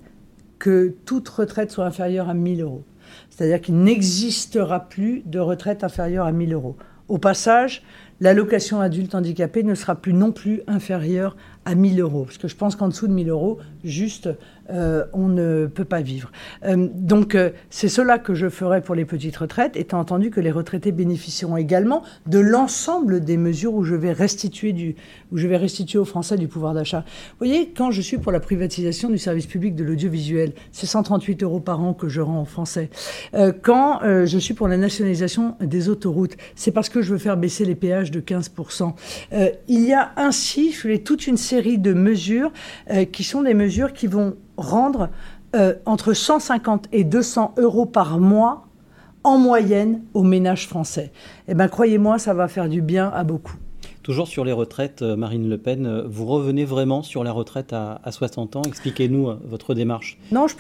S2: que toute retraite soit inférieure à 1000 euros. C'est-à-dire qu'il n'existera plus de retraite inférieure à 1000 euros. Au passage, l'allocation adulte handicapé ne sera plus non plus inférieure à 1000 euros. Parce que je pense qu'en dessous de 1000 euros, juste, euh, on ne peut pas vivre. Euh, donc, euh, c'est cela que je ferai pour les petites retraites, étant entendu que les retraités bénéficieront également de l'ensemble des mesures où je vais restituer du, où je vais restituer aux Français du pouvoir d'achat. Vous voyez, quand je suis pour la privatisation du service public de l'audiovisuel, c'est 138 euros par an que je rends aux Français. quand je suis pour la nationalisation des autoroutes, c'est parce que je veux faire baisser les péages de 15%. il y a ainsi, je voulais toute une série de mesures qui sont des mesures qui vont rendre euh, entre 150 et 200 euros par mois en moyenne aux ménages français. Eh bien, croyez-moi, ça va faire du bien à beaucoup.
S1: Toujours sur les retraites, euh, Marine Le Pen, vous revenez vraiment sur la retraite à, 60 ans? Expliquez-nous votre démarche.
S2: Non, je,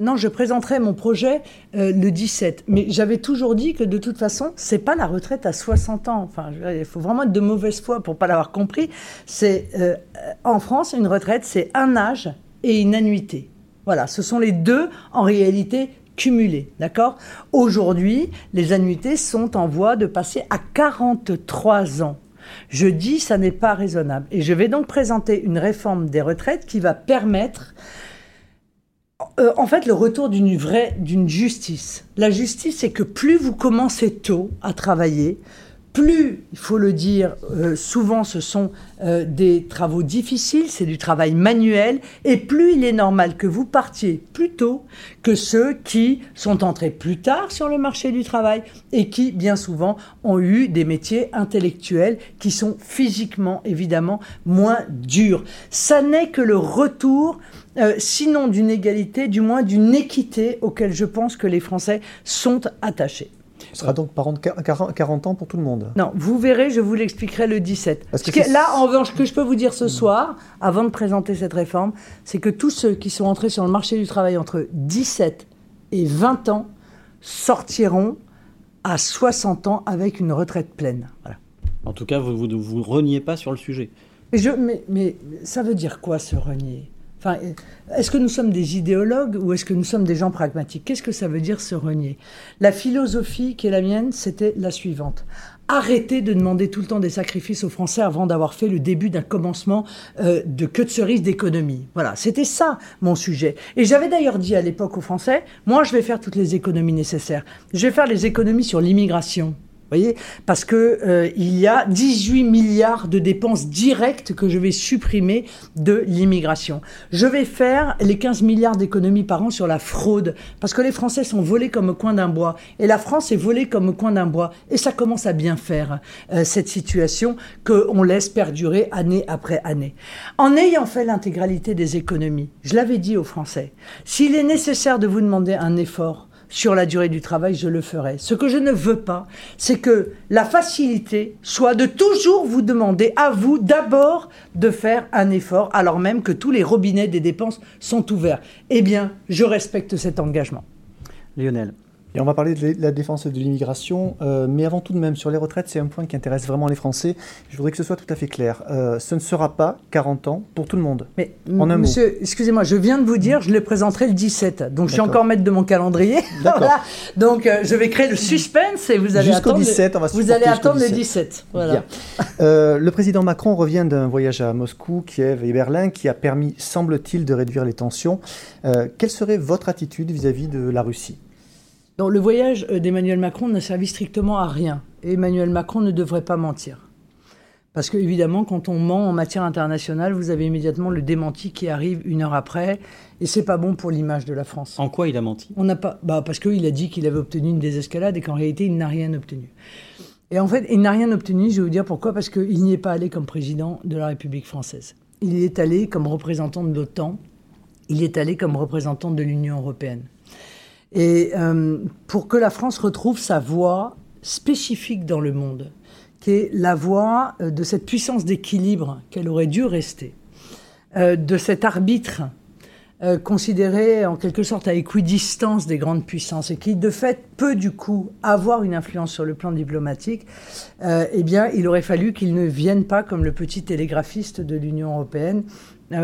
S2: non, je présenterai mon projet euh, le 17. Mais j'avais toujours dit que de toute façon, c'est pas la retraite à 60 ans. Enfin, il faut vraiment être de mauvaise foi pour pas l'avoir compris. C'est euh, en France une retraite, c'est un âge et une annuité. Voilà, ce sont les deux en réalité cumulés, d'accord? Aujourd'hui, les annuités sont en voie de passer à 43 ans. Je dis ça n'est pas raisonnable et je vais donc présenter une réforme des retraites qui va permettre euh, en fait, le retour d'une vraie, d'une justice. La justice, c'est que plus vous commencez tôt à travailler, plus, il faut le dire, euh, souvent ce sont euh, des travaux difficiles, c'est du travail manuel, et plus il est normal que vous partiez plus tôt que ceux qui sont entrés plus tard sur le marché du travail et qui, bien souvent, ont eu des métiers intellectuels qui sont physiquement, évidemment, moins durs. Ça n'est que le retour euh, sinon d'une égalité, du moins d'une équité auquel je pense que les Français sont attachés.
S3: Ce sera donc par 40 ans pour tout le monde.
S2: Non, vous verrez, je vous l'expliquerai le 17. Parce que là, en revanche, ce que je peux vous dire ce soir, avant de présenter cette réforme, c'est que tous ceux qui sont entrés sur le marché du travail entre 17 et 20 ans sortiront à 60 ans avec une retraite pleine.
S1: En tout cas, vous ne vous, reniez pas sur le sujet.
S2: je, mais, mais ça veut dire quoi se renier? Enfin, est-ce que nous sommes des idéologues ou est-ce que nous sommes des gens pragmatiques? Qu'est-ce que ça veut dire se renier? La philosophie qui est la mienne, c'était la suivante. Arrêtez de demander tout le temps des sacrifices aux Français avant d'avoir fait le début d'un commencement euh, de queue de cerise d'économie. Voilà, c'était ça mon sujet. Et j'avais d'ailleurs dit à l'époque aux Français, moi je vais faire toutes les économies nécessaires. Je vais faire les économies sur l'immigration voyez Parce que euh, il y a 18 milliards de dépenses directes que je vais supprimer de l'immigration. Je vais faire les 15 milliards d'économies par an sur la fraude parce que les Français sont volés comme au coin d'un bois et la France est volée comme au coin d'un bois et ça commence à bien faire euh, cette situation qu'on laisse perdurer année après année. En ayant fait l'intégralité des économies, je l'avais dit aux Français, s'il est nécessaire de vous demander un effort sur la durée du travail, je le ferai. Ce que je ne veux pas, c'est que la facilité soit de toujours vous demander à vous d'abord de faire un effort, alors même que tous les robinets des dépenses sont ouverts. Eh bien, je respecte cet engagement.
S1: Lionel.
S3: Et on va parler de la défense de l'immigration, euh, mais avant tout de même, sur les retraites, c'est un point qui intéresse vraiment les Français. Je voudrais que ce soit tout à fait clair. Euh, ce ne sera pas 40 ans pour tout le monde.
S2: Mais, en un monsieur, excusez-moi, je viens de vous dire, je le présenterai le 17. Donc, je suis encore maître de mon calendrier. voilà. Donc, euh, je vais créer le suspense et vous allez attendre. 17, on va vous allez attendre le 17. Voilà.
S3: le président Macron revient d'un voyage à Moscou, Kiev et Berlin qui a permis, semble-t-il, de réduire les tensions. quelle serait votre attitude vis à -vis de la Russie?
S2: Donc, le voyage euh, d'Emmanuel Macron n'a servi strictement à rien. Et Emmanuel Macron ne devrait pas mentir. Parce que, évidemment, quand on ment en matière internationale, vous avez immédiatement le démenti qui arrive une heure après. Et c'est pas bon pour l'image de la France.
S1: En quoi il a menti?
S2: On n'a pas. Bah, parce qu'il a dit qu'il avait obtenu une désescalade et qu'en réalité, il n'a rien obtenu. Et en fait, il n'a rien obtenu, je vais vous dire pourquoi, parce qu'il n'y est pas allé comme président de la République française. Il y est allé comme représentant de l'OTAN, il y est allé comme représentant de l'Union européenne. Et euh, pour que la France retrouve sa voie spécifique dans le monde, qui est la voie euh, de cette puissance d'équilibre qu'elle aurait dû rester, euh, de cet arbitre considéré en quelque sorte à équidistance des grandes puissances et qui de fait peut du coup avoir une influence sur le plan diplomatique, eh bien il aurait fallu qu'il ne vienne pas comme le petit télégraphiste de l'Union européenne,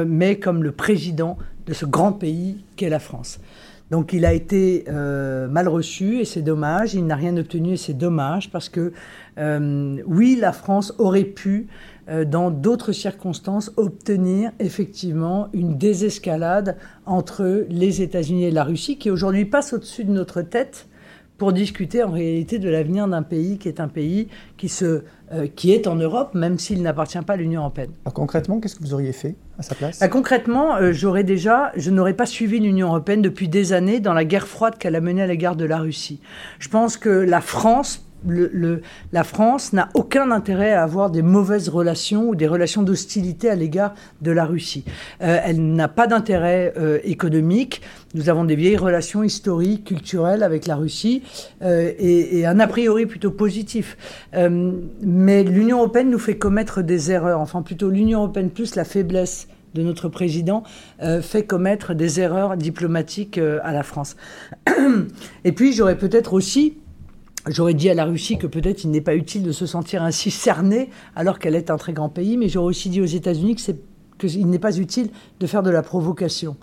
S2: mais comme le président de ce grand pays qu'est la France. Donc il a été euh, mal reçu et c'est dommage. Il n'a rien obtenu et c'est dommage parce que euh, oui, la France aurait pu, euh, dans d'autres circonstances, obtenir effectivement une désescalade entre les États-Unis et la Russie qui aujourd'hui passe au-dessus de notre tête pour discuter en réalité de l'avenir d'un pays qui est un pays qui, se, euh, qui est en Europe, même s'il n'appartient pas à l'Union européenne.
S3: Alors concrètement, qu'est-ce que vous auriez fait à sa place?
S2: Bah, Concrètement, euh, j'aurais déjà, je n'aurais pas suivi l'Union européenne depuis des années dans la guerre froide qu'elle a menée à l'égard de la Russie. Je pense que la France la France n'a aucun intérêt à avoir des mauvaises relations ou des relations d'hostilité à l'égard de la Russie. Euh, elle n'a pas d'intérêt euh, économique. Nous avons des vieilles relations historiques, culturelles avec la Russie euh, et, un a priori plutôt positif. mais l'Union européenne nous fait commettre des erreurs. Enfin, plutôt l'Union européenne plus la faiblesse de notre président fait commettre des erreurs diplomatiques à la France. Et puis j'aurais peut-être aussi J'aurais dit à la Russie que peut-être il n'est pas utile de se sentir ainsi cerné alors qu'elle est un très grand pays, mais j'aurais aussi dit aux États-Unis que qu'il n'est pas utile de faire de la provocation.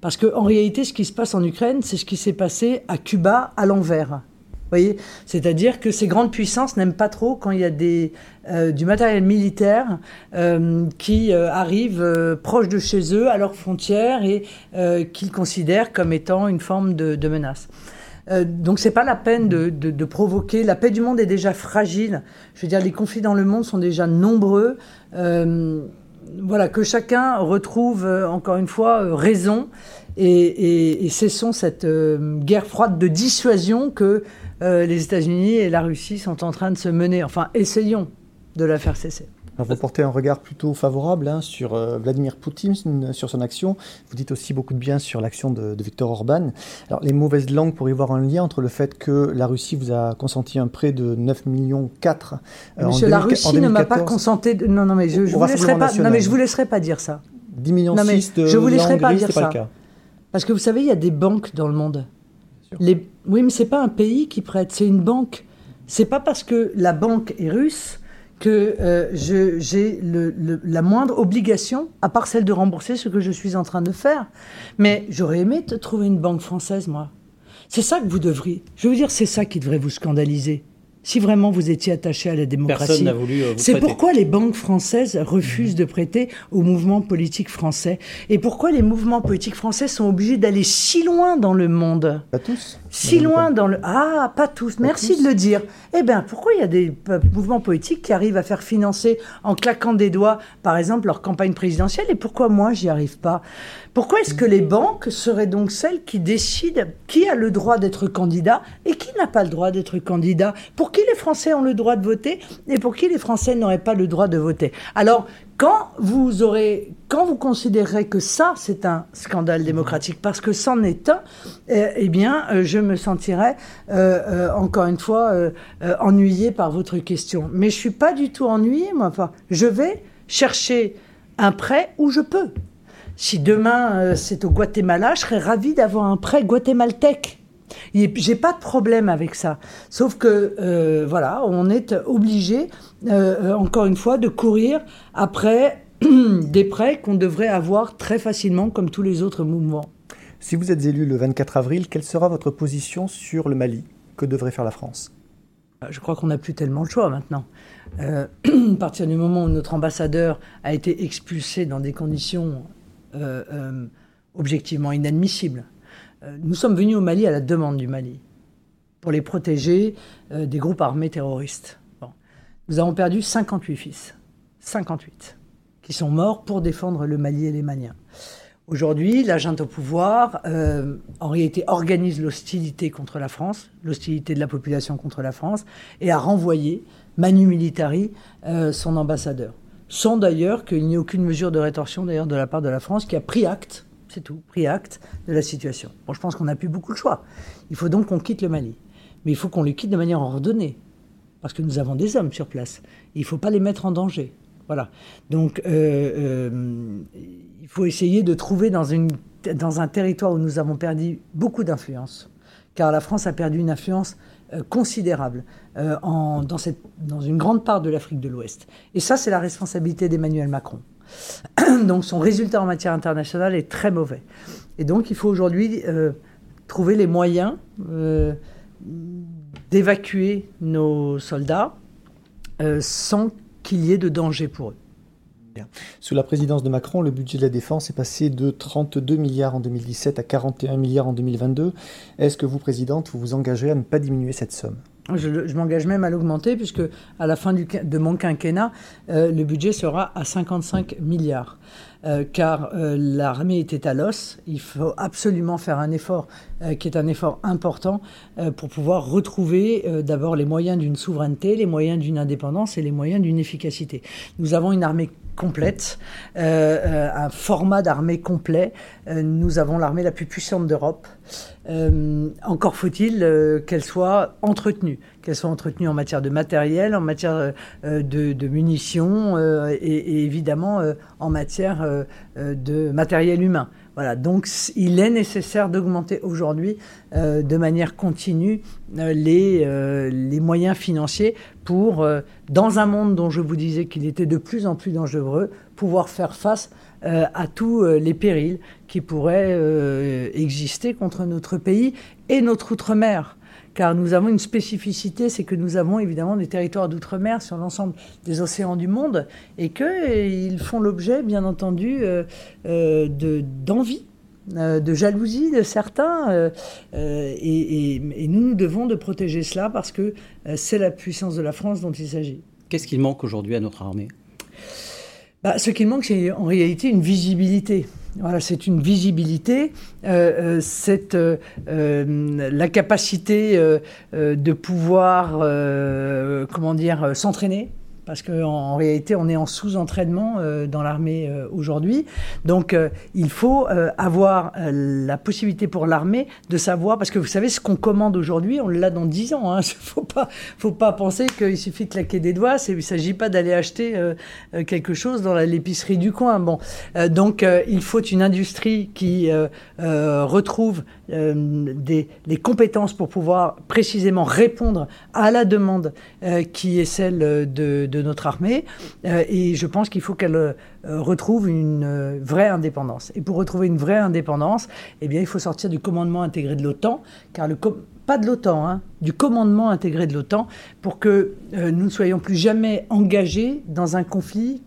S2: Parce qu'en réalité, ce qui se passe en Ukraine, c'est ce qui s'est passé à Cuba à l'envers. voyez? C'est-à-dire que ces grandes puissances n'aiment pas trop quand il y a euh, du matériel militaire euh, qui euh, arrive proche de chez eux, à leurs frontières, et qu'ils considèrent comme étant une forme de menace. Euh, donc c'est pas la peine de, provoquer. La paix du monde est déjà fragile. Je veux dire, les conflits dans le monde sont déjà nombreux. Euh, voilà, que chacun retrouve euh, encore une fois raison et, et, cessons cette guerre froide de dissuasion que les États-Unis et la Russie sont en train de se mener. Enfin, essayons de la faire cesser
S3: vous portez un regard plutôt favorable hein, sur euh, Vladimir Poutine, sur son action. Vous dites aussi beaucoup de bien sur l'action de, Viktor Orban. Alors, les mauvaises langues pourraient y voir un lien entre le fait que la Russie vous a consenti un prêt de 9 millions 4
S2: euh, Monsieur, la Russie ne m'a pas consenti. Non, non, mais je, ne vous laisserai pas. Non, mais je vous laisserai pas dire ça.
S3: 10 millions non, mais de
S2: je vous laisserai pas dire ça. Pas le cas. Parce que vous savez, il y a des banques dans le monde. Les... Oui, mais c'est pas un pays qui prête, c'est une banque. C'est pas parce que la banque est russe que euh, j'ai la moindre obligation, à part celle de rembourser ce que je suis en train de faire. Mais j'aurais aimé te trouver une banque française, moi. C'est ça que vous devriez. Je veux dire, c'est ça qui devrait vous scandaliser si vraiment vous étiez attaché à la démocratie.
S1: Euh,
S2: c'est pourquoi les banques françaises refusent de prêter au mouvement politique français. Et pourquoi les mouvements politiques français sont obligés d'aller si loin dans le monde?
S3: Pas tous.
S2: Si loin dans le... Ah, pas tous. Merci de le dire. Eh bien, pourquoi il y a des mouvements politiques qui arrivent à faire financer en claquant des doigts, par exemple, leur campagne présidentielle? Et pourquoi moi, j'y arrive pas? Pourquoi est-ce que les banques seraient donc celles qui décident qui a le droit d'être candidat et qui n'a pas le droit d'être candidat? Pour qui les Français ont le droit de voter et pour qui les Français n'auraient pas le droit de voter? Alors, quand vous aurez, quand vous considérerez que ça, c'est un scandale démocratique, parce que c'en est un, eh, eh bien, euh, je me sentirais, euh, euh, encore une fois, ennuyé par votre question. Mais je suis pas du tout ennuyé, moi. Enfin, je vais chercher un prêt où je peux. Si demain euh, c'est au Guatemala, je serais ravi d'avoir un prêt guatémaltèque. J'ai pas de problème avec ça. Sauf que, euh, voilà, on est obligé, euh, encore une fois, de courir après des prêts qu'on devrait avoir très facilement, comme tous les autres mouvements.
S3: Si vous êtes élu le 24 avril, quelle sera votre position sur le Mali? Que devrait faire la France?
S2: Je crois qu'on n'a plus tellement le choix maintenant. à partir du moment où notre ambassadeur a été expulsé dans des conditions euh, euh, objectivement inadmissible. Euh, nous sommes venus au Mali à la demande du Mali pour les protéger des groupes armés terroristes. Nous avons perdu 58 fils, 58, qui sont morts pour défendre le Mali et les Maliens. Aujourd'hui, la junte au pouvoir, en réalité, organise l'hostilité contre la France, l'hostilité de la population contre la France, et a renvoyé Manu Militari, son ambassadeur sans d'ailleurs qu'il n'y ait aucune mesure de rétorsion d'ailleurs de la part de la France qui a pris acte, c'est tout, pris acte de la situation. Bon, je pense qu'on n'a plus beaucoup de choix. Il faut donc qu'on quitte le Mali. Mais il faut qu'on le quitte de manière ordonnée, parce que nous avons des hommes sur place. Il ne faut pas les mettre en danger. Voilà. Donc, euh, euh, il faut essayer de trouver dans, un territoire où nous avons perdu beaucoup d'influence, car la France a perdu une influence euh, considérable dans, dans une grande part de l'Afrique de l'Ouest. Et ça, c'est la responsabilité d'Emmanuel Macron. donc son résultat en matière internationale est très mauvais. Et donc il faut aujourd'hui euh, trouver les moyens d'évacuer nos soldats sans qu'il y ait de danger pour eux.
S3: Sous la présidence de Macron, le budget de la défense est passé de 32 milliards en 2017 à 41 milliards en 2022. Est-ce que vous, Présidente, vous vous engagez à ne pas diminuer cette somme?
S2: Je, m'engage même à l'augmenter, puisque à la fin de mon quinquennat, euh, le budget sera à 55 milliards. Euh, car euh, l'armée était à l'os. Il faut absolument faire un effort qui est un effort important pour pouvoir retrouver d'abord les moyens d'une souveraineté, les moyens d'une indépendance et les moyens d'une efficacité. Nous avons une armée complète, un format d'armée complet. nous avons l'armée la plus puissante d'Europe. Euh, encore faut-il euh, qu'elle soit entretenue, qu'elle soit entretenue en matière de matériel, en matière euh, de, munitions et, évidemment en matière de matériel humain. Voilà, donc il est nécessaire d'augmenter aujourd'hui de manière continue les, les moyens financiers pour, dans un monde dont je vous disais qu'il était de plus en plus dangereux, pouvoir faire face euh, à tous euh, les périls qui pourraient euh, exister contre notre pays et notre outre-mer. Car nous avons une spécificité, c'est que nous avons évidemment des territoires d'outre-mer sur l'ensemble des océans du monde et qu'ils font l'objet, bien entendu, d'envie. De, jalousie de certains et, et, nous nous devons de protéger cela parce que c'est la puissance de la France dont il s'agit.
S1: Qu'est-ce qu'il manque aujourd'hui à notre armée?
S2: Bah, ce qui manque, c'est en réalité une visibilité. Voilà, c'est une visibilité, euh, euh c'est euh, la capacité de pouvoir, comment dire, s'entraîner parce qu'en réalité, on est en sous-entraînement euh, dans l'armée euh, aujourd'hui. Donc, euh, il faut avoir la possibilité pour l'armée de savoir, parce que vous savez, ce qu'on commande aujourd'hui, on l'a dans 10 ans. Il hein. ne faut pas, penser qu'il suffit de claquer des doigts. Il ne s'agit pas d'aller acheter quelque chose dans l'épicerie du coin. Donc, il faut une industrie qui retrouve les compétences pour pouvoir précisément répondre à la demande qui est celle de notre armée. Euh, et je pense qu'il faut qu'elle euh, retrouve une euh, vraie indépendance. Et pour retrouver une vraie indépendance, eh bien, il faut sortir du commandement intégré de l'OTAN, car le pas de l'OTAN, hein, du commandement intégré de l'OTAN, pour que nous ne soyons plus jamais engagés dans un conflit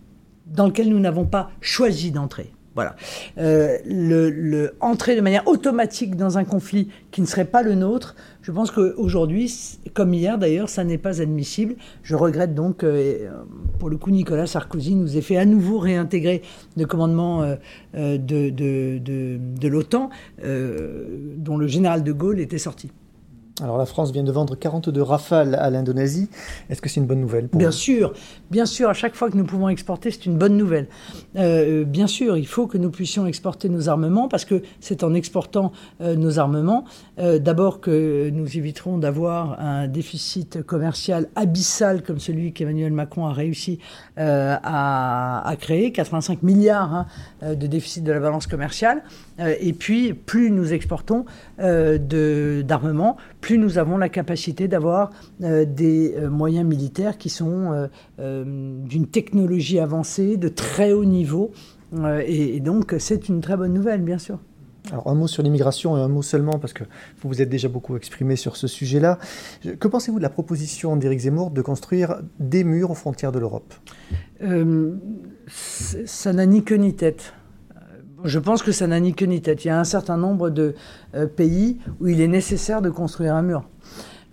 S2: dans lequel nous n'avons pas choisi d'entrer. Voilà. Euh, le, entrer de manière automatique dans un conflit qui ne serait pas le nôtre, je pense qu'aujourd'hui, comme hier d'ailleurs, ça n'est pas admissible. Je regrette donc euh, pour le coup, Nicolas Sarkozy nous ait fait à nouveau réintégrer le commandement euh, de, de, de l'OTAN, dont le général de Gaulle était sorti.
S3: Alors la France vient de vendre 42 rafales à l'Indonésie. Est-ce que c'est une bonne nouvelle
S2: Bien sûr, bien sûr, à chaque fois que nous pouvons exporter, c'est une bonne nouvelle. Euh, bien sûr, il faut que nous puissions exporter nos armements parce que c'est en exportant euh, nos armements, euh, d'abord que nous éviterons d'avoir un déficit commercial abyssal comme celui qu'Emmanuel Macron a réussi à, créer, 85 milliards hein, de déficit de la balance commerciale. et puis, plus nous exportons d'armements, plus nous avons la capacité d'avoir euh, des euh, moyens militaires qui sont euh, d'une technologie avancée, de très haut niveau. Et, donc, c'est une très bonne nouvelle, bien sûr.
S3: Alors un mot sur l'immigration et un mot seulement parce que vous vous êtes déjà beaucoup exprimé sur ce sujet-là. Que pensez-vous de la proposition d'Éric Zemmour de construire des murs aux frontières de l'Europe?
S2: Ça n'a ni queue ni tête. Je pense que ça n'a ni queue ni tête. Il y a un certain nombre de euh, pays où il est nécessaire de construire un mur.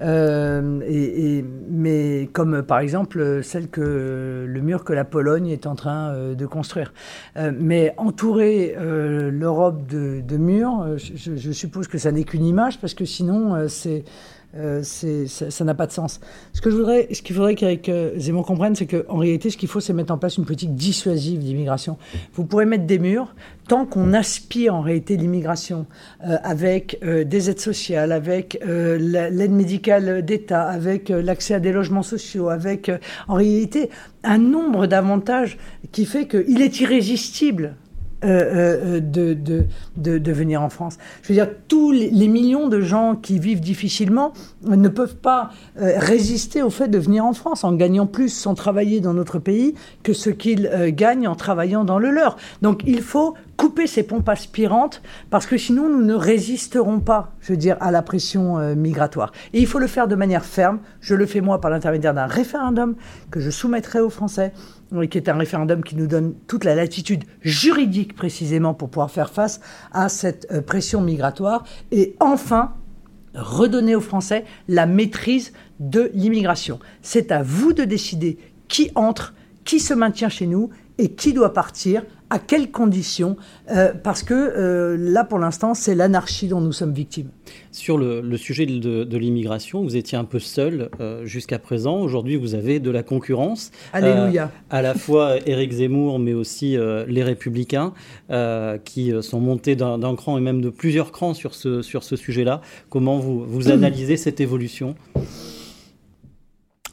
S2: Euh, et, mais comme par exemple celle que le mur que la Pologne est en train euh, de construire. mais entourer l'Europe de, murs, je, suppose que ça n'est qu'une image parce que sinon c'est euh, ça n'a pas de sens. Ce que je voudrais, ce qu'il faudrait qu'avec euh, Zemmour comprenne, c'est qu'en réalité, ce qu'il faut, c'est mettre en place une politique dissuasive d'immigration. Vous pourrez mettre des murs tant qu'on aspire en réalité l'immigration euh, avec des aides sociales, avec l'aide médicale d'État, avec l'accès à des logements sociaux, avec en réalité un nombre d'avantages qui fait qu'il est irrésistible euh, euh, de, de, de, venir en France. Je veux dire, tous les, millions de gens qui vivent difficilement ne peuvent pas euh, résister au fait de venir en France en gagnant plus sans travailler dans notre pays que ce qu'ils gagnent en travaillant dans le leur. Donc il faut couper ces pompes aspirantes parce que sinon nous ne résisterons pas, je veux dire, à la pression euh, migratoire. Et il faut le faire de manière ferme. Je le fais moi par l'intermédiaire d'un référendum que je soumettrai aux Français qui est un référendum qui nous donne toute la latitude juridique précisément pour pouvoir faire face à cette euh, pression migratoire. Et enfin, redonner aux Français la maîtrise de l'immigration. C'est à vous de décider qui entre, qui se maintient chez nous et qui doit partir à quelles conditions euh, Parce que euh, là, pour l'instant, c'est l'anarchie dont nous sommes victimes.
S1: Sur le, sujet de, l'immigration, vous étiez un peu seul euh, jusqu'à présent. Aujourd'hui, vous avez de la concurrence.
S2: Alléluia.
S1: à la fois Éric Zemmour, mais aussi les Républicains, qui sont montés d'un cran et même de plusieurs crans sur ce, sur ce sujet-là. Comment vous, vous analysez cette évolution?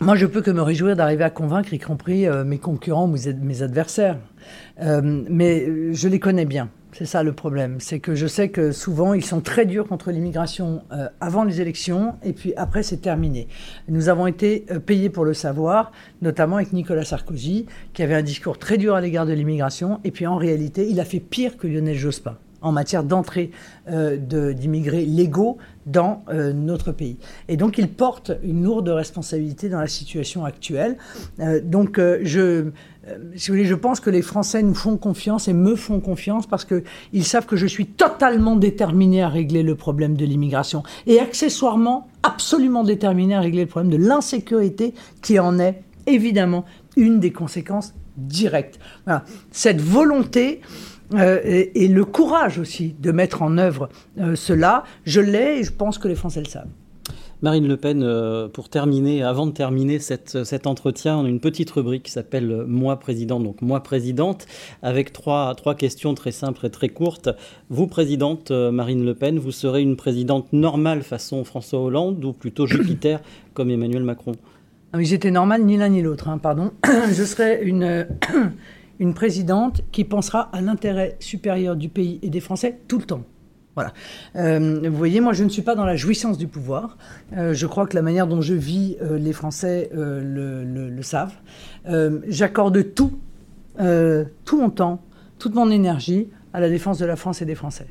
S2: Moi, je peux que me réjouir d'arriver à convaincre, y compris mes concurrents, mes adversaires. Euh, mais je les connais bien. C'est ça le problème. C'est que je sais que souvent, ils sont très durs contre l'immigration euh, avant les élections et puis après, c'est terminé. Nous avons été euh, payés pour le savoir, notamment avec Nicolas Sarkozy, qui avait un discours très dur à l'égard de l'immigration. Et puis en réalité, il a fait pire que Lionel Jospin en matière d'entrée euh, d'immigrés légaux dans euh, notre pays. Et donc il porte une lourde responsabilité dans la situation actuelle. Euh, donc je, si vous voulez, je pense que les Français nous font confiance et me font confiance parce qu'ils savent que je suis totalement déterminé à régler le problème de l'immigration et accessoirement absolument déterminé à régler le problème de l'insécurité qui en est évidemment une des conséquences directes. Voilà. Cette volonté euh, et, le courage aussi de mettre en œuvre euh, cela, je l'ai et je pense que les Français le savent.
S1: Marine Le Pen, euh, pour terminer, avant de terminer cet entretien, on a une petite rubrique qui s'appelle Moi président, donc Moi présidente, avec trois, trois questions très simples et très courtes. Vous, présidente Marine Le Pen, vous serez une présidente normale façon François Hollande ou plutôt Jupiter comme Emmanuel Macron?
S2: Ah J'étais normale ni l'un ni l'autre, hein, pardon. je serai une une présidente qui pensera à l'intérêt supérieur du pays et des Français tout le temps. Voilà. Euh, vous voyez, moi, je ne suis pas dans la jouissance du pouvoir. Euh, je crois que la manière dont je vis, euh, les Français le, savent. J'accorde tout, tout mon temps, toute mon énergie à la défense de la France et des Français.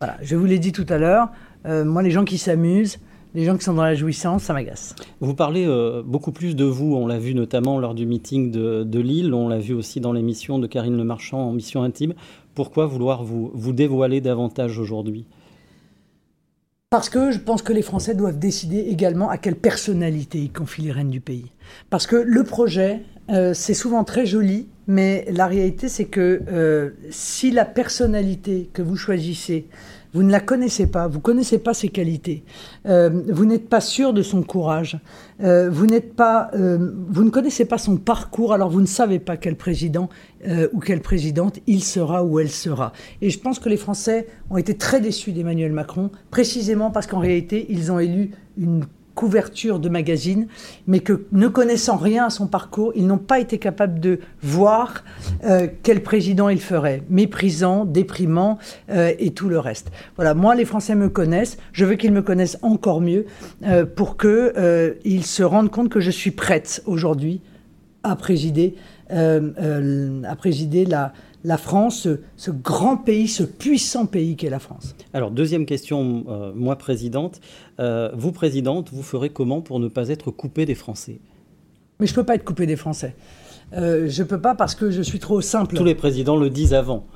S2: Voilà. Je vous l'ai dit tout à l'heure. moi, les gens qui s'amusent, les gens qui sont dans la jouissance, ça m'agace.
S1: Vous parlez euh, beaucoup plus de vous, on l'a vu notamment lors du meeting de, Lille, on l'a vu aussi dans l'émission de Karine Le Marchand en Mission Intime. Pourquoi vouloir vous, vous dévoiler davantage aujourd'hui?
S2: Parce que je pense que les Français doivent décider également à quelle personnalité ils confient les rênes du pays. Parce que le projet, euh, c'est souvent très joli, mais la réalité, c'est que euh, si la personnalité que vous choisissez vous ne la connaissez pas, vous ne connaissez pas ses qualités, euh, vous n'êtes pas sûr de son courage, euh, vous, n'êtes pas, euh, vous ne connaissez pas son parcours, alors vous ne savez pas quel président ou quelle présidente il sera ou elle sera. Et je pense que les Français ont été très déçus d'Emmanuel Macron, précisément parce qu'en réalité, ils ont élu une couverture de magazine, mais que ne connaissant rien à son parcours, ils n'ont pas été capables de voir euh, quel président il ferait, méprisant, déprimant euh, et tout le reste. Voilà, moi les Français me connaissent, je veux qu'ils me connaissent encore mieux euh, pour qu'ils se rendent compte que je suis prête aujourd'hui à présider, à présider la, la France, ce, grand pays, ce puissant pays qu'est la France.
S1: Alors, deuxième question, euh, moi présidente. Euh, vous, présidente, vous ferez comment pour ne pas être coupée des Français?
S2: Mais je ne peux pas être coupée des Français. Euh, je ne peux pas parce que je suis trop simple.
S1: Tous les présidents le disent avant.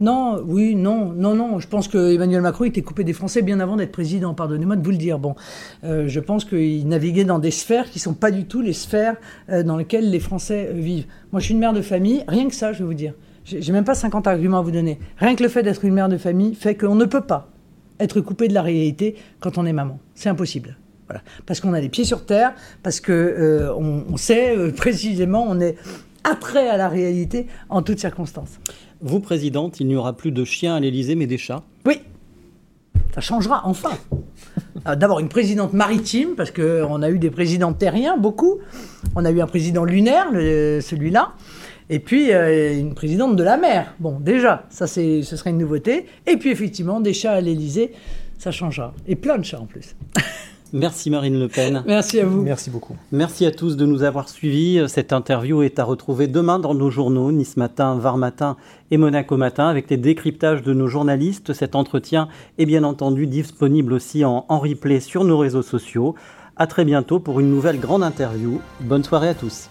S2: Non, oui, non, non, non. Je pense que Emmanuel Macron était coupé des Français bien avant d'être président. Pardonnez-moi de vous le dire. Bon, je pense qu'il naviguait dans des sphères qui ne sont pas du tout les sphères dans lesquelles les Français vivent. Moi, je suis une mère de famille. Rien que ça, je vais vous dire. J'ai même pas 50 arguments à vous donner. Rien que le fait d'être une mère de famille fait qu'on ne peut pas être coupé de la réalité quand on est maman. C'est impossible. Voilà. Parce qu'on a les pieds sur terre, parce que euh, on, sait euh, précisément, on est attrait à la réalité en toutes circonstances.
S1: Vous, présidente, il n'y aura plus de chiens à l'Élysée, mais des chats?
S2: Oui. Ça changera enfin. Euh, d'abord une présidente maritime, parce qu'on a eu des présidents terriens, beaucoup. On a eu un président lunaire, celui-là. Et puis, euh, une présidente de la mer. Bon, déjà, ça, ce serait une nouveauté. Et puis, effectivement, des chats à l'Élysée, ça changera. Et plein de chats en plus.
S1: Merci Marine Le Pen.
S2: Merci à vous.
S3: Merci beaucoup.
S1: Merci à tous de nous avoir suivis. Cette interview est à retrouver demain dans nos journaux, Nice Matin, Var Matin et Monaco Matin, avec les décryptages de nos journalistes. Cet entretien est bien entendu disponible aussi en, en replay sur nos réseaux sociaux. À très bientôt pour une nouvelle grande interview. Bonne soirée à tous.